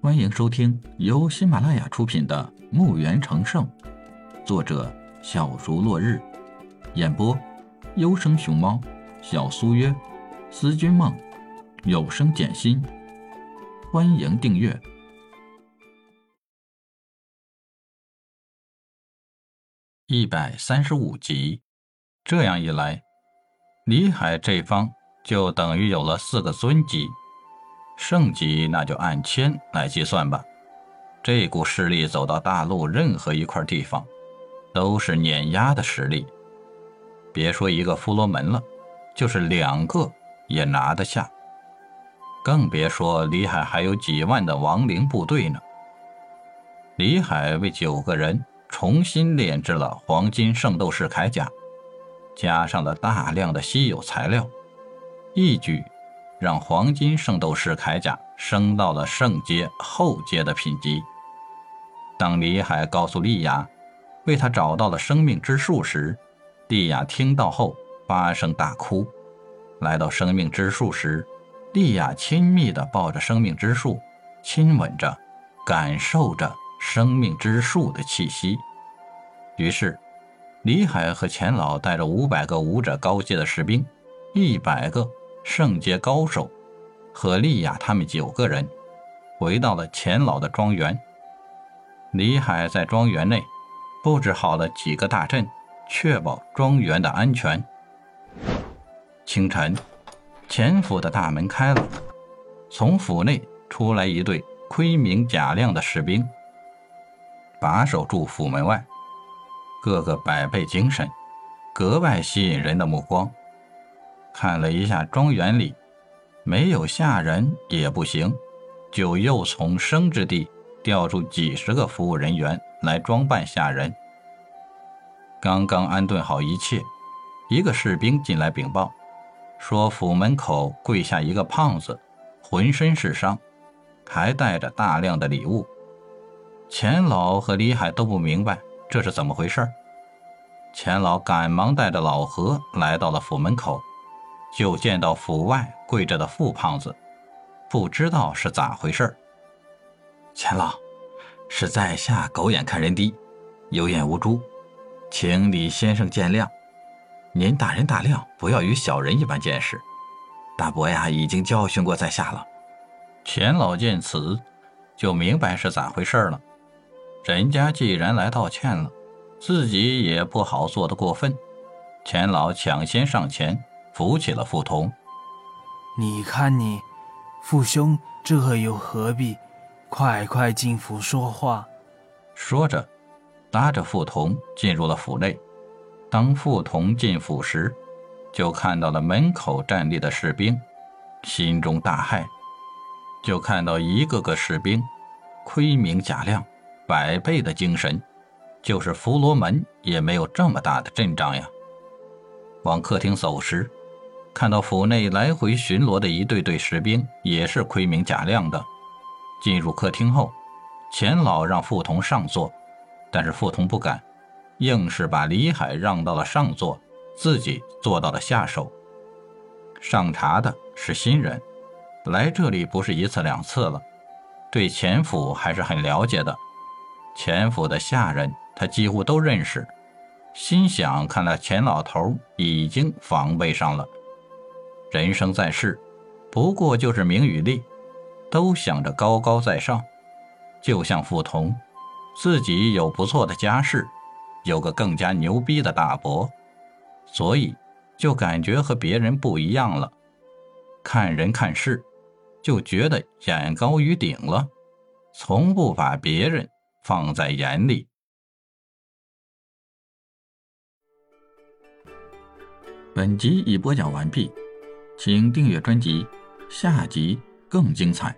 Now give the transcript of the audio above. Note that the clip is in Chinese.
欢迎收听由喜马拉雅出品的《墓园成圣》，作者小竹落日，演播优生熊猫、小苏约、思君梦、有声简心。欢迎订阅一百三十五集。这样一来，李海这方就等于有了四个尊级。圣级那就按千来计算吧，这股势力走到大陆任何一块地方，都是碾压的实力。别说一个弗罗门了，就是两个也拿得下。更别说李海还有几万的亡灵部队呢。李海为九个人重新炼制了黄金圣斗士铠甲，加上了大量的稀有材料，一举。让黄金圣斗士铠甲升到了圣阶后阶的品级。当李海告诉莉亚，为他找到了生命之树时，莉亚听到后发声大哭。来到生命之树时，莉亚亲密地抱着生命之树，亲吻着，感受着生命之树的气息。于是，李海和钱老带着五百个武者高阶的士兵，一百个。圣阶高手和莉亚他们九个人回到了钱老的庄园。李海在庄园内布置好了几个大阵，确保庄园的安全。清晨，钱府的大门开了，从府内出来一队盔明甲亮的士兵，把守住府门外，个个百倍精神，格外吸引人的目光。看了一下庄园里，没有下人也不行，就又从生之地调出几十个服务人员来装扮下人。刚刚安顿好一切，一个士兵进来禀报，说府门口跪下一个胖子，浑身是伤，还带着大量的礼物。钱老和李海都不明白这是怎么回事钱老赶忙带着老何来到了府门口。就见到府外跪着的富胖子，不知道是咋回事钱老，是在下狗眼看人低，有眼无珠，请李先生见谅。您大人大量，不要与小人一般见识。大伯呀，已经教训过在下了。钱老见此，就明白是咋回事了。人家既然来道歉了，自己也不好做的过分。钱老抢先上前。扶起了傅彤，你看你，父兄这又何必？快快进府说话。说着，拉着傅彤进入了府内。当傅彤进府时，就看到了门口站立的士兵，心中大骇。就看到一个个士兵，盔明甲亮，百倍的精神，就是佛罗门也没有这么大的阵仗呀。往客厅走时。看到府内来回巡逻的一队队士兵，也是盔明甲亮的。进入客厅后，钱老让傅童上座，但是傅童不敢，硬是把李海让到了上座，自己坐到了下手。上茶的是新人，来这里不是一次两次了，对钱府还是很了解的。钱府的下人他几乎都认识，心想：看来钱老头已经防备上了。人生在世，不过就是名与利，都想着高高在上。就像傅童，自己有不错的家世，有个更加牛逼的大伯，所以就感觉和别人不一样了。看人看事，就觉得眼高于顶了，从不把别人放在眼里。本集已播讲完毕。请订阅专辑，下集更精彩。